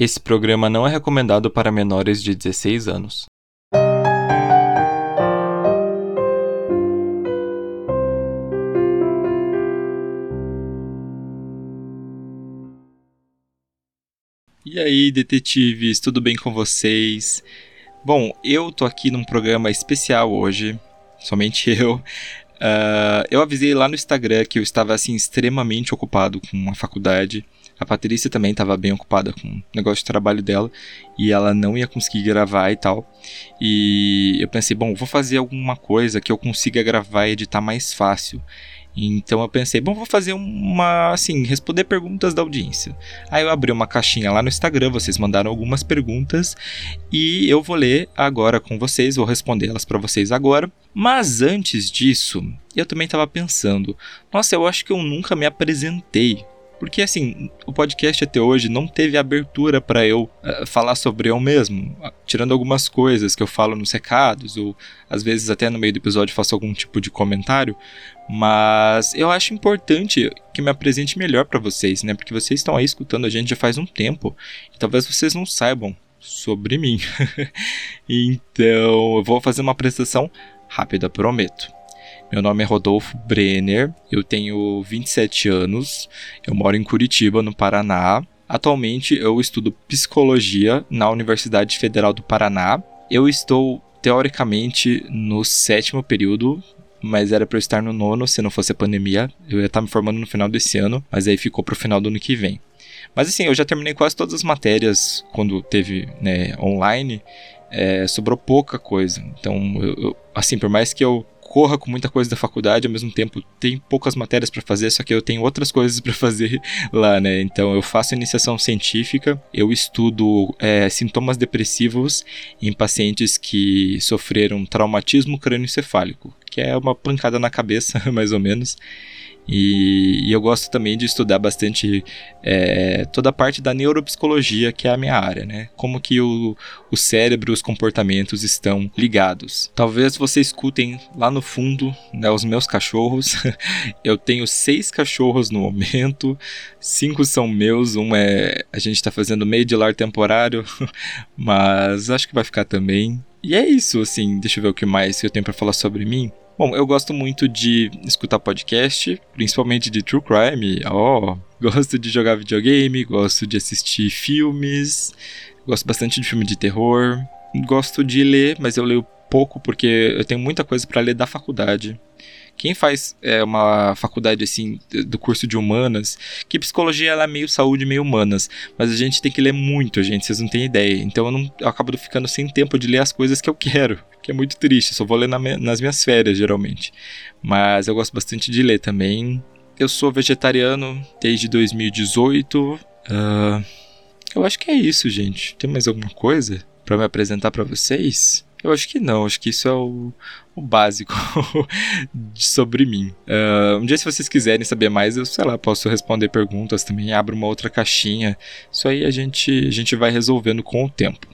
Esse programa não é recomendado para menores de 16 anos. E aí, detetives, tudo bem com vocês? Bom, eu tô aqui num programa especial hoje, somente eu. Uh, eu avisei lá no Instagram que eu estava assim extremamente ocupado com a faculdade a Patrícia também estava bem ocupada com o negócio de trabalho dela e ela não ia conseguir gravar e tal. E eu pensei, bom, vou fazer alguma coisa que eu consiga gravar e editar mais fácil. Então eu pensei, bom, vou fazer uma, assim, responder perguntas da audiência. Aí eu abri uma caixinha lá no Instagram, vocês mandaram algumas perguntas e eu vou ler agora com vocês, vou responder elas para vocês agora. Mas antes disso, eu também estava pensando, nossa, eu acho que eu nunca me apresentei. Porque assim, o podcast até hoje não teve abertura para eu uh, falar sobre eu mesmo, tirando algumas coisas que eu falo nos recados, ou às vezes até no meio do episódio faço algum tipo de comentário, mas eu acho importante que me apresente melhor para vocês, né? Porque vocês estão aí escutando a gente já faz um tempo, e talvez vocês não saibam sobre mim. então, eu vou fazer uma apresentação rápida, prometo. Meu nome é Rodolfo Brenner, eu tenho 27 anos, eu moro em Curitiba, no Paraná. Atualmente eu estudo psicologia na Universidade Federal do Paraná. Eu estou teoricamente no sétimo período, mas era para eu estar no nono se não fosse a pandemia. Eu ia estar me formando no final desse ano, mas aí ficou para o final do ano que vem. Mas assim, eu já terminei quase todas as matérias quando teve né, online. É, sobrou pouca coisa. Então, eu, eu, assim, por mais que eu corra com muita coisa da faculdade, ao mesmo tempo tem poucas matérias para fazer, só que eu tenho outras coisas para fazer lá, né? Então eu faço iniciação científica, eu estudo é, sintomas depressivos em pacientes que sofreram traumatismo crânioencefálico, que é uma pancada na cabeça, mais ou menos. E, e, eu gosto também de estudar bastante é, toda a parte da neuropsicologia, que é a minha área, né? Como que o, o cérebro, os comportamentos estão ligados. Talvez vocês escutem lá no fundo né, os meus cachorros. eu tenho seis cachorros no momento, cinco são meus, um é. A gente está fazendo meio de lar temporário, mas acho que vai ficar também. E é isso, assim, deixa eu ver o que mais eu tenho para falar sobre mim. Bom, eu gosto muito de escutar podcast, principalmente de true crime. Ó, oh, gosto de jogar videogame, gosto de assistir filmes, gosto bastante de filme de terror. Gosto de ler, mas eu leio pouco porque eu tenho muita coisa para ler da faculdade. Quem faz é, uma faculdade assim do curso de humanas, que psicologia ela é meio saúde, meio humanas, mas a gente tem que ler muito, gente, vocês não têm ideia. Então eu, não, eu acabo ficando sem tempo de ler as coisas que eu quero, que é muito triste. Só vou ler na, nas minhas férias geralmente, mas eu gosto bastante de ler também. Eu sou vegetariano desde 2018. Uh, ah, eu acho que é isso, gente. Tem mais alguma coisa para me apresentar para vocês? Eu acho que não, acho que isso é o, básico sobre mim. Uh, um dia, se vocês quiserem saber mais, eu sei lá, posso responder perguntas também, abro uma outra caixinha. Isso aí a gente, a gente vai resolvendo com o tempo.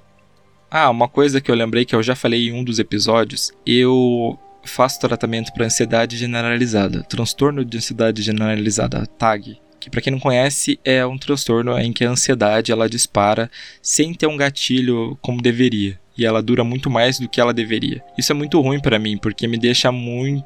Ah, uma coisa que eu lembrei que eu já falei em um dos episódios, eu faço tratamento para ansiedade generalizada, transtorno de ansiedade generalizada, TAG que para quem não conhece é um transtorno em que a ansiedade ela dispara sem ter um gatilho como deveria e ela dura muito mais do que ela deveria. Isso é muito ruim para mim, porque me deixa muito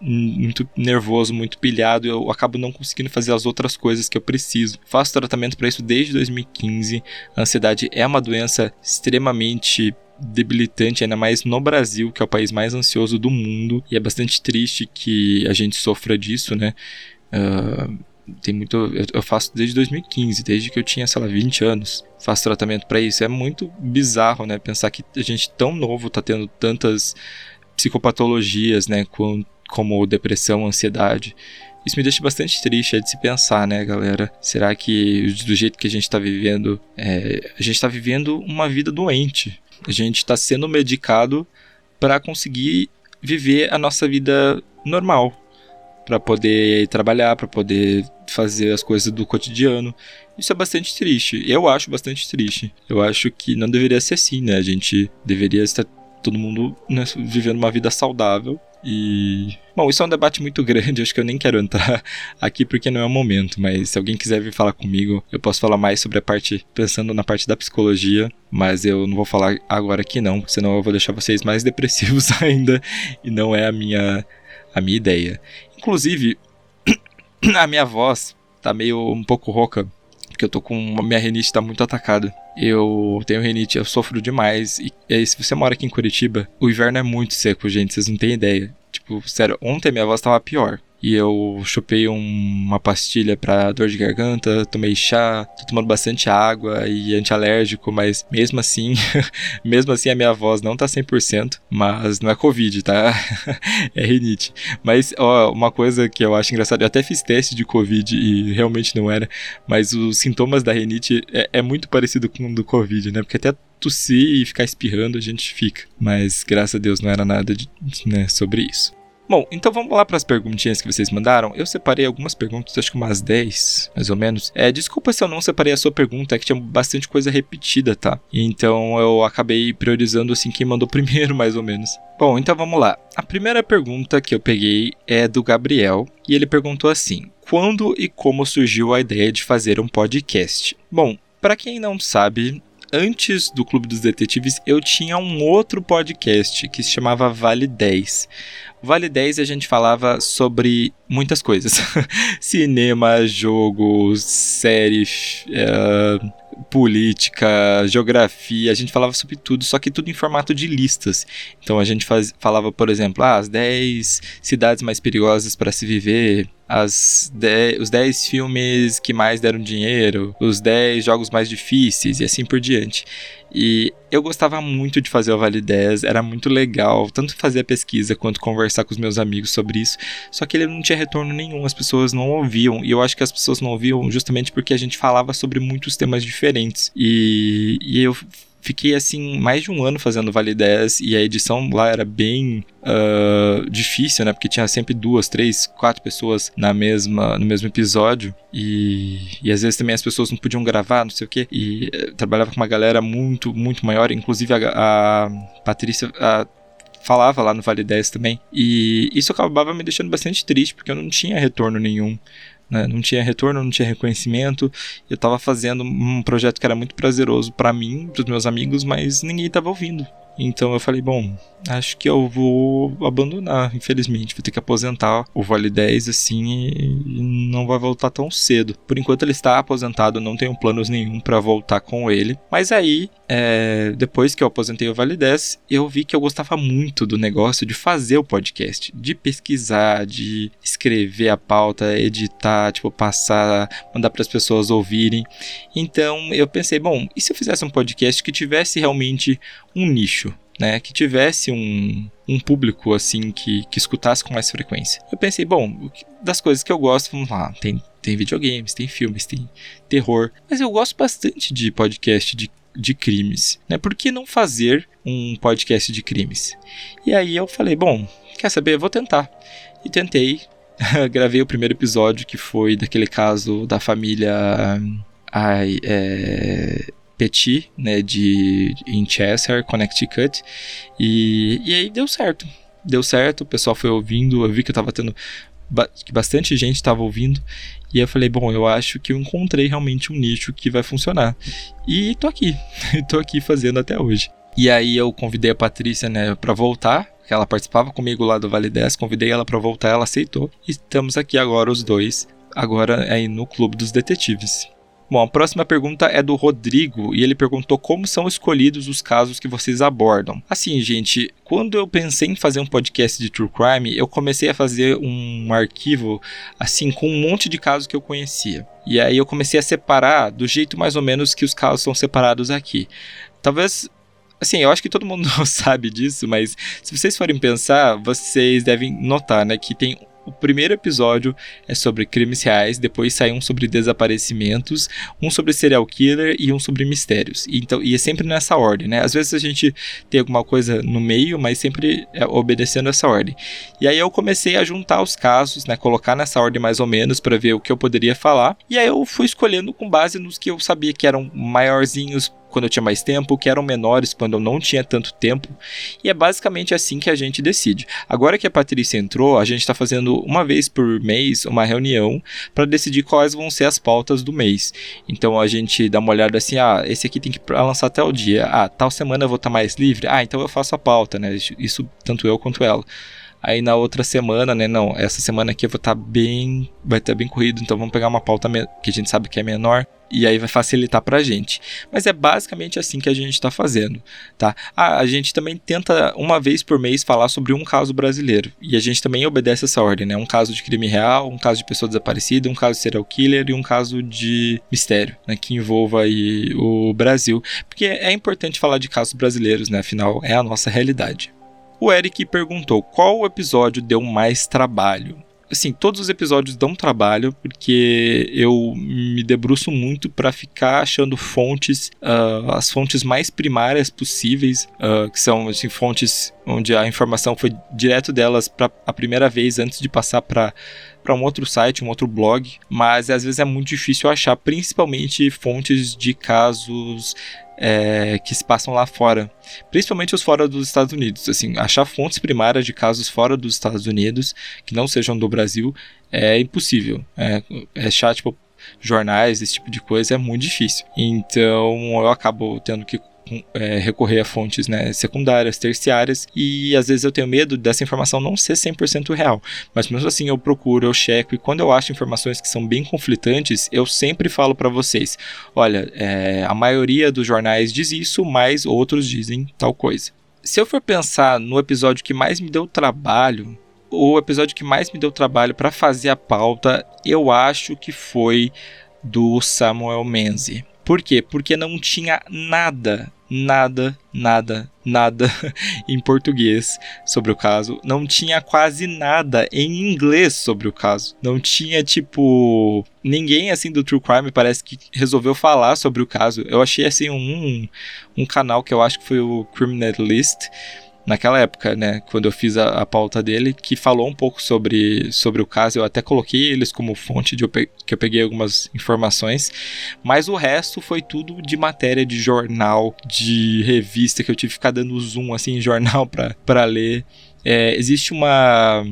muito nervoso, muito pilhado, eu acabo não conseguindo fazer as outras coisas que eu preciso. Faço tratamento para isso desde 2015. A ansiedade é uma doença extremamente debilitante, ainda mais no Brasil, que é o país mais ansioso do mundo, e é bastante triste que a gente sofra disso, né? Uh, tem muito. Eu, eu, faço desde 2015, desde que eu tinha, sei lá, 20 anos. Faço tratamento para isso. É muito bizarro, né? Pensar que a gente tão novo tá tendo tantas psicopatologias, né? Com, como depressão, ansiedade. Isso me deixa bastante triste é de se pensar, né, galera? Será que do jeito que a gente tá vivendo, é, a gente tá vivendo uma vida doente? A gente tá sendo medicado para conseguir viver a nossa vida normal, para poder trabalhar, para poder fazer as coisas do cotidiano. Isso é bastante triste. Eu acho bastante triste. Eu acho que não deveria ser assim, né? A gente deveria estar todo mundo né, vivendo uma vida saudável E. Bom, isso é um debate muito grande, acho que eu nem quero entrar aqui porque não é o momento, mas se alguém quiser vir falar comigo, eu posso falar mais sobre a parte, pensando na parte da psicologia, mas eu não vou falar agora aqui não, senão eu vou deixar vocês mais depressivos ainda, e não é a minha, a minha ideia. Inclusive, a minha voz tá meio um pouco rouca, porque eu tô com. Minha rinite tá muito atacada. Eu tenho rinite, eu sofro demais. E, e aí, se você mora aqui em Curitiba, o inverno é muito seco, gente, vocês não têm ideia. Tipo, sério, ontem minha voz tava pior e eu chupei um, uma pastilha para dor de garganta, tomei chá, tô tomando bastante água e antialérgico, mas mesmo assim, mesmo assim a minha voz não tá 100%, mas não é covid, tá? é rinite. Mas ó, uma coisa que eu acho engraçado, eu até fiz teste de covid e realmente não era, mas os sintomas da rinite é, é muito parecido com o do covid, né? Porque até tossir e ficar espirrando a gente fica, mas graças a Deus não era nada de, né, sobre isso. Bom, então vamos lá para as perguntinhas que vocês mandaram. Eu separei algumas perguntas, acho que umas 10, mais ou menos. É, desculpa se eu não separei a sua pergunta, é que tinha bastante coisa repetida, tá? Então eu acabei priorizando assim quem mandou primeiro, mais ou menos. Bom, então vamos lá. A primeira pergunta que eu peguei é do Gabriel e ele perguntou assim: Quando e como surgiu a ideia de fazer um podcast? Bom, para quem não sabe, antes do Clube dos Detetives, eu tinha um outro podcast que se chamava Vale 10. Vale 10 a gente falava sobre muitas coisas: cinema, jogos, séries, uh, política, geografia, a gente falava sobre tudo, só que tudo em formato de listas. Então a gente faz, falava, por exemplo, ah, as 10 cidades mais perigosas para se viver, as os 10 filmes que mais deram dinheiro, os 10 jogos mais difíceis e assim por diante. E eu gostava muito de fazer o Vale 10, era muito legal, tanto fazer a pesquisa quanto conversar com os meus amigos sobre isso. Só que ele não tinha retorno nenhum, as pessoas não ouviam. E eu acho que as pessoas não ouviam justamente porque a gente falava sobre muitos temas diferentes. E, e eu fiquei assim mais de um ano fazendo Vale 10 e a edição lá era bem uh, difícil, né? Porque tinha sempre duas, três, quatro pessoas na mesma, no mesmo episódio e, e às vezes também as pessoas não podiam gravar, não sei o que. E uh, trabalhava com uma galera muito, muito maior, inclusive a, a Patrícia. A, falava lá no Vale 10 também. E isso acabava me deixando bastante triste, porque eu não tinha retorno nenhum né? Não tinha retorno, não tinha reconhecimento. Eu estava fazendo um projeto que era muito prazeroso para mim, para os meus amigos, mas ninguém estava ouvindo. Então eu falei, bom, acho que eu vou abandonar, infelizmente. Vou ter que aposentar o Vale 10 assim e não vai voltar tão cedo. Por enquanto ele está aposentado, não tenho planos nenhum para voltar com ele. Mas aí, é, depois que eu aposentei o Vale 10, eu vi que eu gostava muito do negócio de fazer o podcast, de pesquisar, de escrever a pauta, editar, tipo, passar, mandar para as pessoas ouvirem. Então eu pensei, bom, e se eu fizesse um podcast que tivesse realmente um nicho? né, que tivesse um, um público assim que, que escutasse com mais frequência. Eu pensei, bom, das coisas que eu gosto, vamos lá, tem, tem videogames, tem filmes, tem terror, mas eu gosto bastante de podcast de, de crimes, né? Por que não fazer um podcast de crimes? E aí eu falei, bom, quer saber? Vou tentar. E tentei, gravei o primeiro episódio que foi daquele caso da família. Ai, é, Petit, né, de em Cheshire, Connecticut, e, e aí deu certo. Deu certo, o pessoal foi ouvindo, eu vi que eu tava tendo que bastante gente estava ouvindo. E eu falei, bom, eu acho que eu encontrei realmente um nicho que vai funcionar. E tô aqui, tô aqui fazendo até hoje. E aí eu convidei a Patrícia, né, para voltar, que ela participava comigo lá do Vale 10, convidei ela para voltar, ela aceitou. E estamos aqui agora os dois, agora aí no Clube dos Detetives. Bom, a próxima pergunta é do Rodrigo e ele perguntou como são escolhidos os casos que vocês abordam. Assim, gente, quando eu pensei em fazer um podcast de true crime, eu comecei a fazer um arquivo assim com um monte de casos que eu conhecia. E aí eu comecei a separar do jeito mais ou menos que os casos são separados aqui. Talvez Assim, eu acho que todo mundo sabe disso, mas se vocês forem pensar, vocês devem notar, né, que tem o primeiro episódio é sobre crimes reais, depois sai um sobre desaparecimentos, um sobre serial killer e um sobre mistérios. E, então, e é sempre nessa ordem, né? Às vezes a gente tem alguma coisa no meio, mas sempre é obedecendo essa ordem. E aí eu comecei a juntar os casos, né? Colocar nessa ordem mais ou menos para ver o que eu poderia falar. E aí eu fui escolhendo com base nos que eu sabia que eram maiorzinhos quando eu tinha mais tempo, que eram menores quando eu não tinha tanto tempo. E é basicamente assim que a gente decide. Agora que a Patrícia entrou, a gente está fazendo uma vez por mês uma reunião para decidir quais vão ser as pautas do mês. Então a gente dá uma olhada assim, ah, esse aqui tem que lançar até o dia. Ah, tal semana eu vou estar tá mais livre. Ah, então eu faço a pauta, né? Isso tanto eu quanto ela. Aí na outra semana, né? Não, essa semana aqui eu vou estar tá bem. Vai estar bem corrido, então vamos pegar uma pauta que a gente sabe que é menor. E aí vai facilitar pra gente. Mas é basicamente assim que a gente está fazendo, tá? Ah, a gente também tenta uma vez por mês falar sobre um caso brasileiro. E a gente também obedece essa ordem, né? Um caso de crime real, um caso de pessoa desaparecida, um caso de serial killer e um caso de mistério, né? Que envolva aí o Brasil. Porque é importante falar de casos brasileiros, né? Afinal, é a nossa realidade. O Eric perguntou qual episódio deu mais trabalho. Assim, todos os episódios dão trabalho porque eu me debruço muito para ficar achando fontes, uh, as fontes mais primárias possíveis, uh, que são assim, fontes onde a informação foi direto delas para a primeira vez antes de passar para para um outro site, um outro blog, mas às vezes é muito difícil achar, principalmente fontes de casos é, que se passam lá fora, principalmente os fora dos Estados Unidos. Assim, achar fontes primárias de casos fora dos Estados Unidos que não sejam do Brasil é impossível. É, é achar tipo jornais, esse tipo de coisa é muito difícil. Então eu acabo tendo que é, recorrer a fontes né, secundárias, terciárias, e às vezes eu tenho medo dessa informação não ser 100% real. Mas mesmo assim eu procuro, eu checo, e quando eu acho informações que são bem conflitantes, eu sempre falo para vocês: olha, é, a maioria dos jornais diz isso, mas outros dizem tal coisa. Se eu for pensar no episódio que mais me deu trabalho, o episódio que mais me deu trabalho para fazer a pauta, eu acho que foi do Samuel Menzi. Por quê? Porque não tinha nada, nada, nada, nada em português sobre o caso. Não tinha quase nada em inglês sobre o caso. Não tinha, tipo. Ninguém assim do True Crime parece que resolveu falar sobre o caso. Eu achei assim um, um canal que eu acho que foi o Criminalist naquela época, né, quando eu fiz a, a, pauta dele, que falou um pouco sobre, sobre o caso. Eu até coloquei eles como fonte de eu que eu peguei algumas informações, mas o resto foi tudo de matéria de jornal, de revista que eu tive que ficar dando zoom assim em jornal para ler. É, existe uma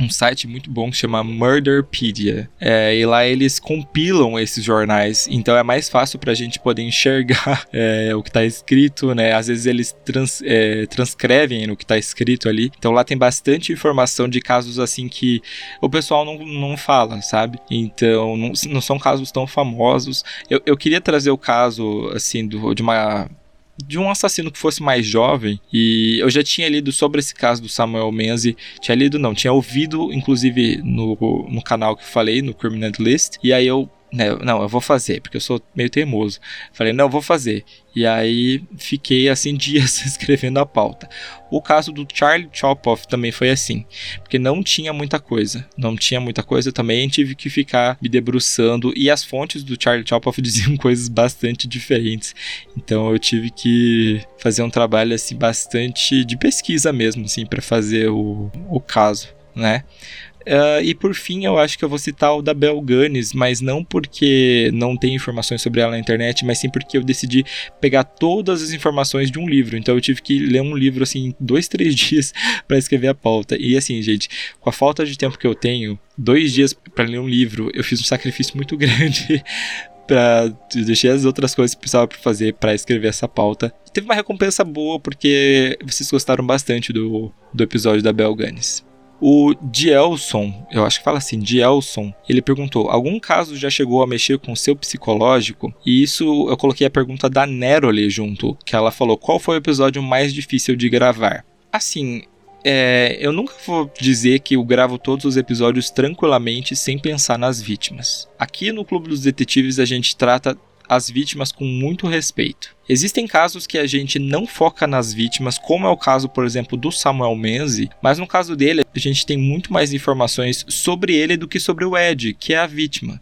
um site muito bom que chama Murderpedia. É, e lá eles compilam esses jornais, então é mais fácil para a gente poder enxergar é, o que está escrito, né? Às vezes eles trans, é, transcrevem no que está escrito ali. Então lá tem bastante informação de casos assim que o pessoal não, não fala, sabe? Então não, não são casos tão famosos. Eu, eu queria trazer o caso assim do, de uma de um assassino que fosse mais jovem, e eu já tinha lido sobre esse caso do Samuel Menzi, tinha lido não, tinha ouvido inclusive no, no canal que falei, no Criminal List, e aí eu né, não, eu vou fazer, porque eu sou meio teimoso. Falei, não, eu vou fazer. E aí fiquei assim dias escrevendo a pauta. O caso do Charlie Chopoff também foi assim, porque não tinha muita coisa. Não tinha muita coisa também, tive que ficar me debruçando e as fontes do Charlie Chopoff diziam coisas bastante diferentes. Então eu tive que fazer um trabalho assim bastante de pesquisa mesmo, assim, para fazer o, o caso, né? Uh, e por fim, eu acho que eu vou citar o da Bel Gunness, mas não porque não tem informações sobre ela na internet, mas sim porque eu decidi pegar todas as informações de um livro. Então eu tive que ler um livro assim, dois, três dias para escrever a pauta. E assim, gente, com a falta de tempo que eu tenho, dois dias para ler um livro, eu fiz um sacrifício muito grande para deixar as outras coisas que precisava fazer para escrever essa pauta. Teve uma recompensa boa porque vocês gostaram bastante do, do episódio da Bel Gunness. O Dielson, eu acho que fala assim, Dielson, ele perguntou: algum caso já chegou a mexer com o seu psicológico? E isso eu coloquei a pergunta da Neroli junto, que ela falou: qual foi o episódio mais difícil de gravar? Assim, é, eu nunca vou dizer que eu gravo todos os episódios tranquilamente sem pensar nas vítimas. Aqui no Clube dos Detetives a gente trata as vítimas com muito respeito. Existem casos que a gente não foca nas vítimas, como é o caso, por exemplo, do Samuel Menzi, mas no caso dele, a gente tem muito mais informações sobre ele do que sobre o Ed, que é a vítima.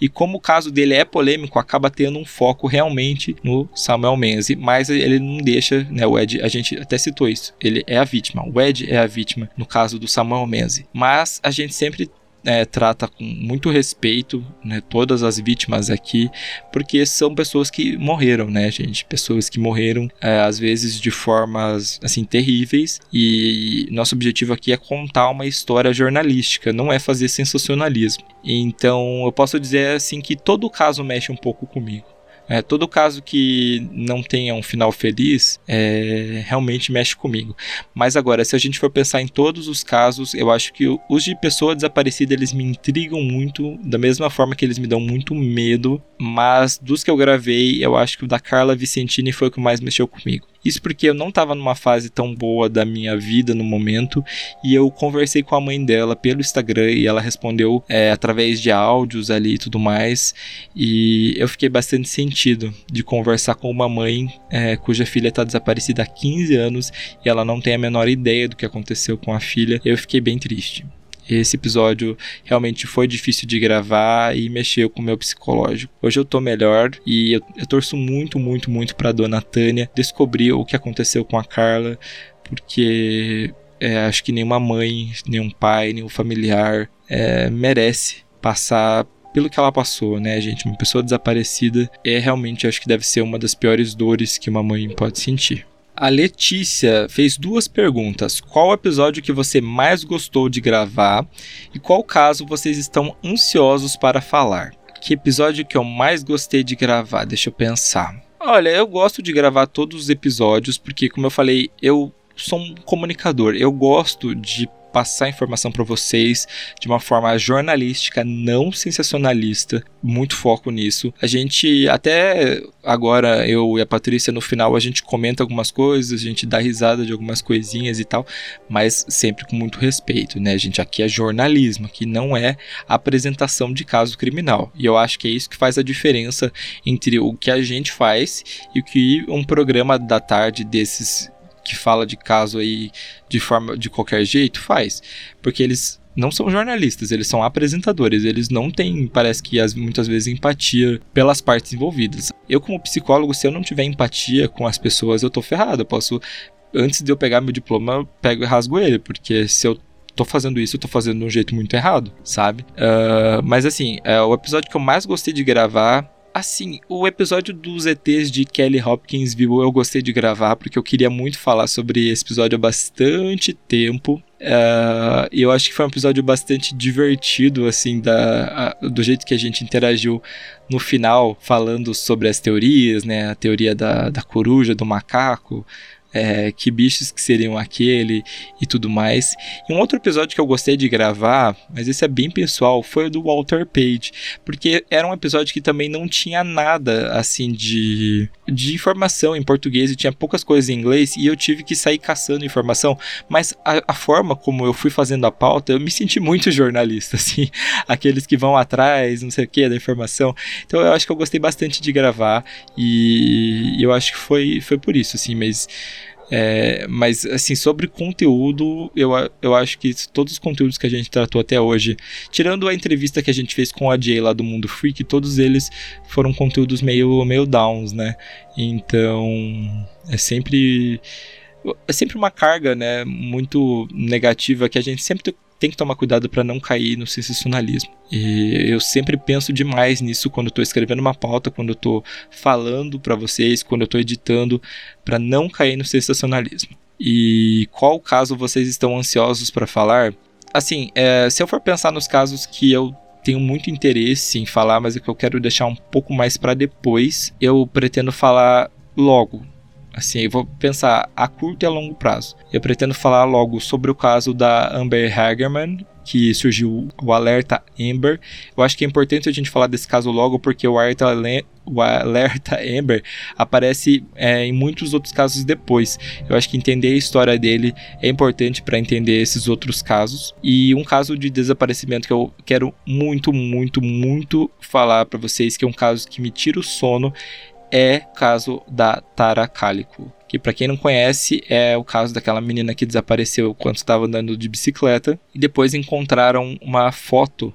E como o caso dele é polêmico, acaba tendo um foco realmente no Samuel Menzi, mas ele não deixa, né, o Ed, a gente até citou isso, ele é a vítima, o Ed é a vítima no caso do Samuel Menzi. Mas a gente sempre é, trata com muito respeito né, todas as vítimas aqui, porque são pessoas que morreram, né, gente? Pessoas que morreram é, às vezes de formas assim terríveis e nosso objetivo aqui é contar uma história jornalística, não é fazer sensacionalismo. Então eu posso dizer assim que todo caso mexe um pouco comigo. É, todo caso que não tenha um final feliz é, realmente mexe comigo. Mas agora, se a gente for pensar em todos os casos, eu acho que os de pessoa desaparecida eles me intrigam muito, da mesma forma que eles me dão muito medo. Mas dos que eu gravei, eu acho que o da Carla Vicentini foi o que mais mexeu comigo. Isso porque eu não estava numa fase tão boa da minha vida no momento e eu conversei com a mãe dela pelo Instagram e ela respondeu é, através de áudios ali e tudo mais. E eu fiquei bastante sentido de conversar com uma mãe é, cuja filha está desaparecida há 15 anos e ela não tem a menor ideia do que aconteceu com a filha. Eu fiquei bem triste. Esse episódio realmente foi difícil de gravar e mexeu com o meu psicológico. Hoje eu tô melhor e eu, eu torço muito, muito, muito pra dona Tânia descobrir o que aconteceu com a Carla, porque é, acho que nenhuma mãe, nenhum pai, nenhum familiar é, merece passar pelo que ela passou, né, gente? Uma pessoa desaparecida é realmente, acho que deve ser uma das piores dores que uma mãe pode sentir. A Letícia fez duas perguntas. Qual episódio que você mais gostou de gravar e qual caso vocês estão ansiosos para falar? Que episódio que eu mais gostei de gravar? Deixa eu pensar. Olha, eu gosto de gravar todos os episódios porque, como eu falei, eu sou um comunicador. Eu gosto de passar informação para vocês de uma forma jornalística, não sensacionalista. Muito foco nisso. A gente até agora eu e a Patrícia no final a gente comenta algumas coisas, a gente dá risada de algumas coisinhas e tal, mas sempre com muito respeito, né? Gente aqui é jornalismo, aqui não é apresentação de caso criminal. E eu acho que é isso que faz a diferença entre o que a gente faz e o que um programa da tarde desses que fala de caso aí de forma de qualquer jeito faz, porque eles não são jornalistas, eles são apresentadores, eles não têm, parece que as, muitas vezes, empatia pelas partes envolvidas. Eu, como psicólogo, se eu não tiver empatia com as pessoas, eu tô ferrado. Eu posso, antes de eu pegar meu diploma, eu pego e rasgo ele, porque se eu tô fazendo isso, eu tô fazendo de um jeito muito errado, sabe? Uh, mas assim, uh, o episódio que eu mais gostei de gravar Assim, o episódio dos ETs de Kelly Hopkinsville eu gostei de gravar porque eu queria muito falar sobre esse episódio há bastante tempo. Uh, eu acho que foi um episódio bastante divertido, assim, da, a, do jeito que a gente interagiu no final, falando sobre as teorias, né? A teoria da, da coruja, do macaco, é, que bichos que seriam aquele e tudo mais. E um outro episódio que eu gostei de gravar, mas esse é bem pessoal, foi o do Walter Page, porque era um episódio que também não tinha nada assim de, de informação em português e tinha poucas coisas em inglês e eu tive que sair caçando informação, mas a, a forma como eu fui fazendo a pauta, eu me senti muito jornalista, assim, aqueles que vão atrás, não sei o que, da informação. Então eu acho que eu gostei bastante de gravar e eu acho que foi, foi por isso, assim, mas é, mas, assim, sobre conteúdo, eu, eu acho que todos os conteúdos que a gente tratou até hoje, tirando a entrevista que a gente fez com a Jay lá do Mundo Freak, todos eles foram conteúdos meio, meio downs, né? Então, é sempre. É sempre uma carga, né, muito negativa que a gente sempre tem que tomar cuidado para não cair no sensacionalismo. E eu sempre penso demais nisso quando estou escrevendo uma pauta, quando estou falando para vocês, quando estou editando, para não cair no sensacionalismo. E qual caso vocês estão ansiosos para falar? Assim, é, se eu for pensar nos casos que eu tenho muito interesse em falar, mas é que eu quero deixar um pouco mais para depois, eu pretendo falar logo, Assim, eu vou pensar a curto e a longo prazo. Eu pretendo falar logo sobre o caso da Amber Hagerman, que surgiu o alerta Amber. Eu acho que é importante a gente falar desse caso logo, porque o alerta, o alerta Amber aparece é, em muitos outros casos depois. Eu acho que entender a história dele é importante para entender esses outros casos. E um caso de desaparecimento que eu quero muito, muito, muito falar para vocês, que é um caso que me tira o sono, é o caso da Tara Calico. Que para quem não conhece é o caso daquela menina que desapareceu quando estava andando de bicicleta e depois encontraram uma foto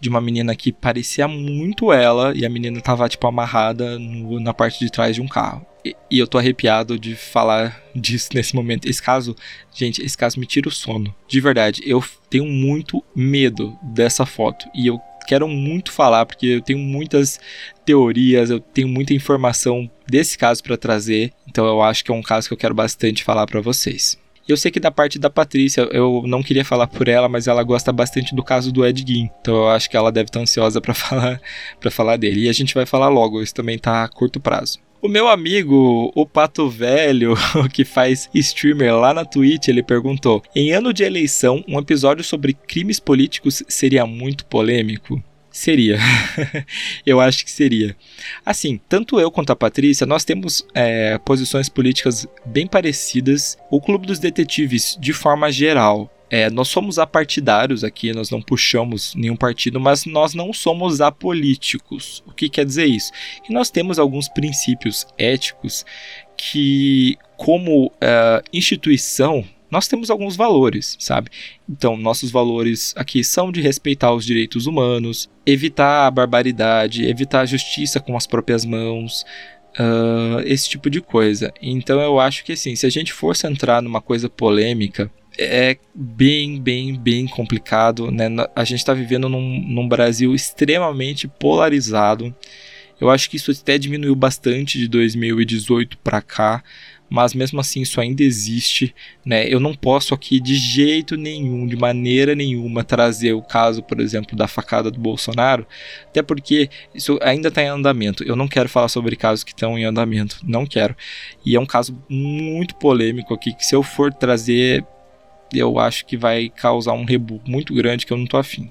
de uma menina que parecia muito ela e a menina tava, tipo, amarrada no, na parte de trás de um carro. E, e eu tô arrepiado de falar disso nesse momento. Esse caso, gente, esse caso me tira o sono. De verdade, eu tenho muito medo dessa foto e eu quero muito falar porque eu tenho muitas teorias, eu tenho muita informação desse caso para trazer, então eu acho que é um caso que eu quero bastante falar para vocês. Eu sei que da parte da Patrícia, eu não queria falar por ela, mas ela gosta bastante do caso do Ed Gein. Então eu acho que ela deve estar ansiosa para falar para falar dele. E a gente vai falar logo, isso também tá a curto prazo. O meu amigo, o Pato Velho, que faz streamer lá na Twitch, ele perguntou: Em ano de eleição, um episódio sobre crimes políticos seria muito polêmico? Seria. eu acho que seria. Assim, tanto eu quanto a Patrícia, nós temos é, posições políticas bem parecidas. O Clube dos Detetives, de forma geral, é, nós somos apartidários aqui, nós não puxamos nenhum partido, mas nós não somos apolíticos. O que quer dizer isso? Que nós temos alguns princípios éticos que, como uh, instituição, nós temos alguns valores, sabe? Então, nossos valores aqui são de respeitar os direitos humanos, evitar a barbaridade, evitar a justiça com as próprias mãos, uh, esse tipo de coisa. Então, eu acho que assim, se a gente fosse entrar numa coisa polêmica, é bem, bem, bem complicado, né? A gente está vivendo num, num Brasil extremamente polarizado. Eu acho que isso até diminuiu bastante de 2018 para cá mas mesmo assim isso ainda existe, né? Eu não posso aqui de jeito nenhum, de maneira nenhuma, trazer o caso, por exemplo, da facada do Bolsonaro, até porque isso ainda está em andamento. Eu não quero falar sobre casos que estão em andamento, não quero. E é um caso muito polêmico aqui que se eu for trazer eu acho que vai causar um rebu muito grande que eu não tô afim.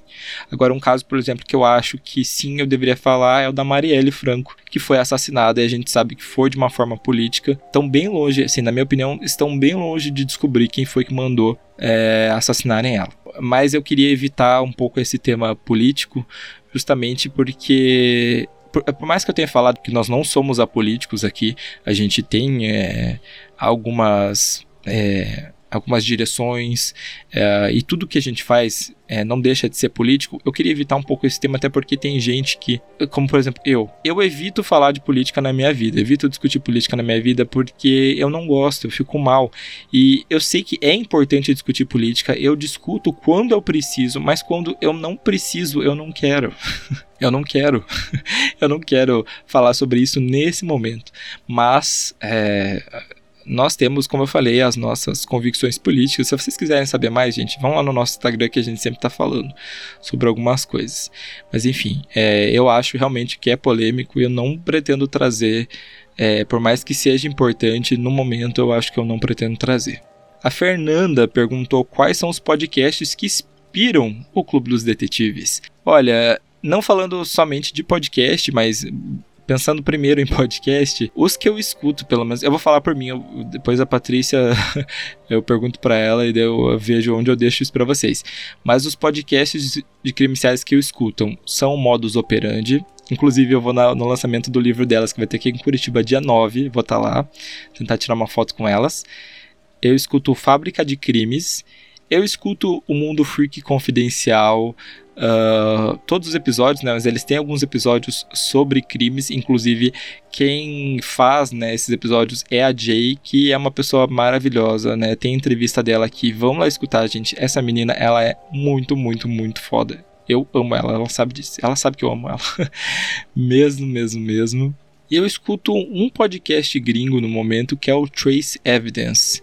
Agora, um caso, por exemplo, que eu acho que sim eu deveria falar é o da Marielle Franco, que foi assassinada e a gente sabe que foi de uma forma política. Estão bem longe, assim, na minha opinião, estão bem longe de descobrir quem foi que mandou é, assassinarem ela. Mas eu queria evitar um pouco esse tema político, justamente porque por, mais que eu tenha falado que nós não somos apolíticos aqui, a gente tem é, algumas é, algumas direções é, e tudo que a gente faz é, não deixa de ser político, eu queria evitar um pouco esse tema, até porque tem gente que, como por exemplo eu, eu evito falar de política na minha vida, evito discutir política na minha vida porque eu não gosto, eu fico mal. E eu sei que é importante discutir política, eu discuto quando eu preciso, mas quando eu não preciso, eu não quero. eu não quero. eu não quero falar sobre isso nesse momento. Mas. É, nós temos, como eu falei, as nossas convicções políticas. Se vocês quiserem saber mais, gente, vão lá no nosso Instagram que a gente sempre está falando sobre algumas coisas. Mas enfim, é, eu acho realmente que é polêmico e eu não pretendo trazer, é, por mais que seja importante, no momento eu acho que eu não pretendo trazer. A Fernanda perguntou quais são os podcasts que inspiram o Clube dos Detetives. Olha, não falando somente de podcast, mas pensando primeiro em podcast, os que eu escuto, pelo menos, eu vou falar por mim, eu, depois a Patrícia, eu pergunto para ela e eu vejo onde eu deixo isso para vocês. Mas os podcasts de crimes reais que eu escuto são o Modus Operandi, Inclusive, eu vou na, no lançamento do livro delas, que vai ter aqui em Curitiba dia 9. Vou estar tá lá, tentar tirar uma foto com elas. Eu escuto Fábrica de Crimes. Eu escuto o Mundo Freak Confidencial. Uh, todos os episódios, né, mas eles têm alguns episódios sobre crimes, inclusive quem faz né, esses episódios é a Jay, que é uma pessoa maravilhosa, né? Tem entrevista dela aqui, vamos lá escutar, gente. Essa menina, ela é muito, muito, muito foda. Eu amo ela, ela sabe disso. Ela sabe que eu amo ela. mesmo, mesmo, mesmo. E eu escuto um podcast gringo no momento que é o Trace Evidence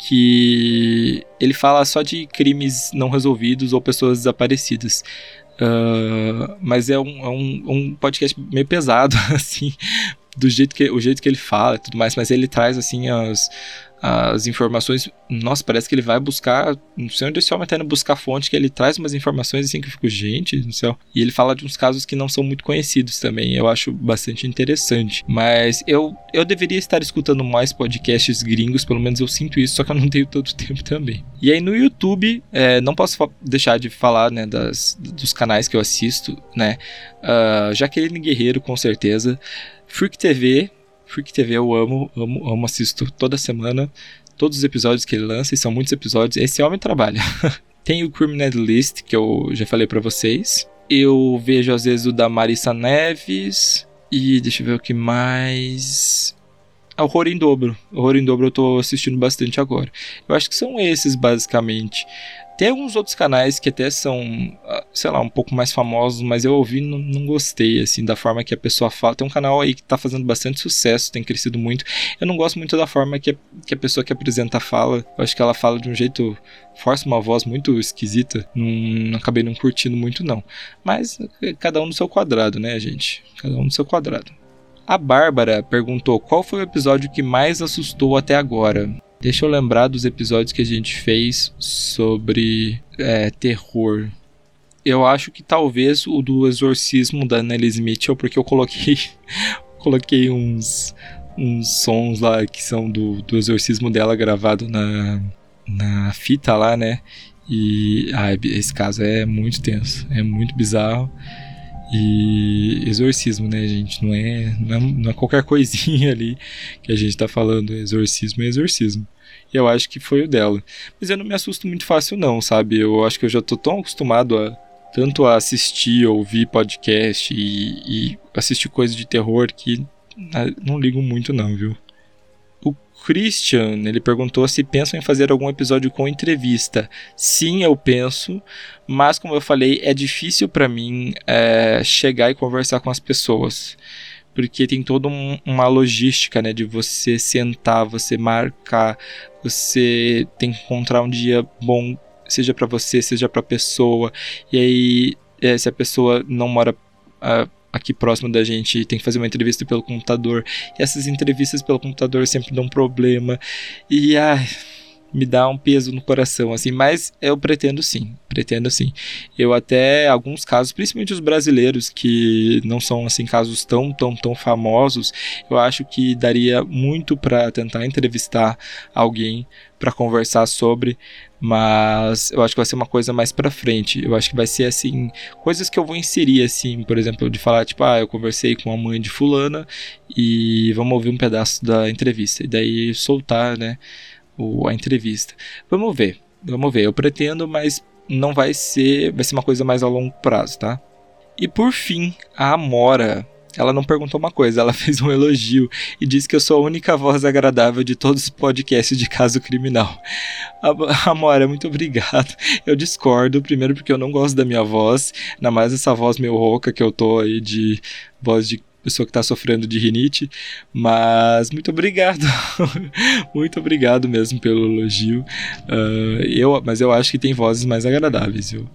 que ele fala só de crimes não resolvidos ou pessoas desaparecidas. Uh, mas é, um, é um, um, podcast meio pesado, assim, do jeito que, o jeito que ele fala e tudo mais, mas ele traz, assim, as, as informações. Nossa, parece que ele vai buscar. Não sei onde esse homem está indo buscar fonte, que ele traz umas informações assim que eu fico, gente no céu. E ele fala de uns casos que não são muito conhecidos também. Eu acho bastante interessante. Mas eu, eu deveria estar escutando mais podcasts gringos, pelo menos eu sinto isso, só que eu não tenho todo tempo também. E aí no YouTube, é, não posso deixar de falar né, das, dos canais que eu assisto, né? Uh, Jaqueline Guerreiro, com certeza. Freak TV, Freak TV eu amo, amo, amo, assisto toda semana. Todos os episódios que ele lança, e são muitos episódios. Esse homem trabalha. Tem o Criminal List, que eu já falei para vocês. Eu vejo às vezes o da Marissa Neves. E deixa eu ver o que mais. Horror em Dobro. Horror em Dobro eu tô assistindo bastante agora. Eu acho que são esses, basicamente. Tem alguns outros canais que até são, ah, sei lá, um pouco mais famosos, mas eu ouvi e não, não gostei, assim, da forma que a pessoa fala. Tem um canal aí que tá fazendo bastante sucesso, tem crescido muito. Eu não gosto muito da forma que a, que a pessoa que apresenta fala. Eu acho que ela fala de um jeito, força uma voz muito esquisita. Não, não acabei não curtindo muito, não. Mas eh, cada um no seu quadrado, né, gente? Cada um no seu quadrado. A Bárbara perguntou qual foi o episódio que mais assustou até agora. Deixa eu lembrar dos episódios que a gente fez sobre é, terror. Eu acho que talvez o do exorcismo da Annelise Mitchell, porque eu coloquei, coloquei uns, uns sons lá que são do, do exorcismo dela gravado na, na fita lá, né? E ah, esse caso é muito tenso, é muito bizarro. E exorcismo, né, gente? Não é, não é, não é qualquer coisinha ali que a gente tá falando. Exorcismo é exorcismo. E eu acho que foi o dela. Mas eu não me assusto muito fácil, não, sabe? Eu acho que eu já tô tão acostumado a tanto a assistir, ouvir podcast e, e assistir coisas de terror que não ligo muito, não, viu? Christian, ele perguntou se pensam em fazer algum episódio com entrevista. Sim, eu penso, mas como eu falei, é difícil para mim é, chegar e conversar com as pessoas. Porque tem toda um, uma logística, né? De você sentar, você marcar, você tem que encontrar um dia bom, seja para você, seja para a pessoa. E aí, é, se a pessoa não mora uh, aqui próximo da gente tem que fazer uma entrevista pelo computador. E essas entrevistas pelo computador sempre dão problema. E ai, me dá um peso no coração, assim, mas eu pretendo sim, pretendo sim. Eu até, alguns casos, principalmente os brasileiros, que não são, assim, casos tão, tão, tão famosos, eu acho que daria muito para tentar entrevistar alguém para conversar sobre, mas eu acho que vai ser uma coisa mais para frente. Eu acho que vai ser assim, coisas que eu vou inserir assim, por exemplo, de falar tipo, ah, eu conversei com a mãe de fulana e vamos ouvir um pedaço da entrevista e daí soltar, né, o, a entrevista. Vamos ver. Vamos ver. Eu pretendo, mas não vai ser, vai ser uma coisa mais a longo prazo, tá? E por fim, a Amora ela não perguntou uma coisa, ela fez um elogio e disse que eu sou a única voz agradável de todos os podcasts de caso criminal. Amora, muito obrigado. Eu discordo, primeiro porque eu não gosto da minha voz, ainda mais essa voz meio rouca que eu tô aí de voz de pessoa que está sofrendo de rinite, mas muito obrigado, muito obrigado mesmo pelo elogio. Uh, eu, mas eu acho que tem vozes mais agradáveis, viu?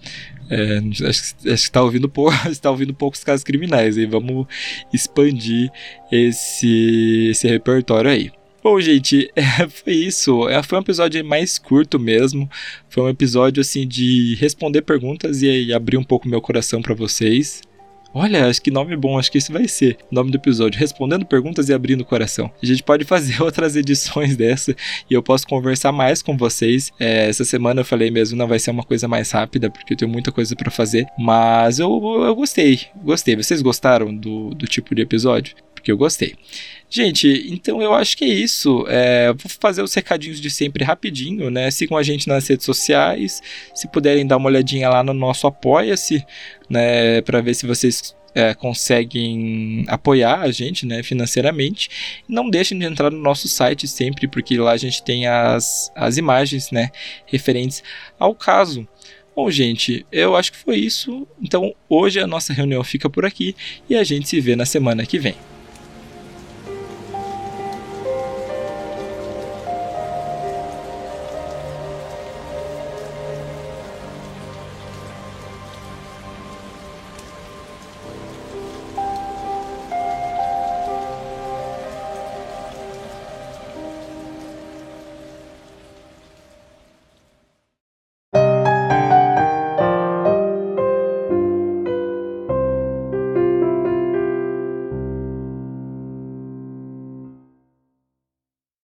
É, acho, que está ouvindo, pou, está ouvindo poucos casos criminais, e vamos expandir esse, esse repertório aí. Bom, gente, é, foi isso. É, foi um episódio mais curto mesmo. Foi um episódio assim de responder perguntas e, e abrir um pouco meu coração para vocês. Olha, acho que nome bom, acho que esse vai ser o nome do episódio. Respondendo perguntas e abrindo o coração. A gente pode fazer outras edições dessa e eu posso conversar mais com vocês. É, essa semana eu falei mesmo, não vai ser uma coisa mais rápida, porque eu tenho muita coisa para fazer. Mas eu, eu gostei, gostei. Vocês gostaram do, do tipo de episódio? Porque eu gostei. Gente, então eu acho que é isso. É, vou fazer os recadinhos de sempre rapidinho, né? Sigam a gente nas redes sociais. Se puderem dar uma olhadinha lá no nosso Apoia-se, né? Para ver se vocês é, conseguem apoiar a gente né, financeiramente. Não deixem de entrar no nosso site sempre, porque lá a gente tem as, as imagens né, referentes ao caso. Bom, gente, eu acho que foi isso. Então hoje a nossa reunião fica por aqui e a gente se vê na semana que vem.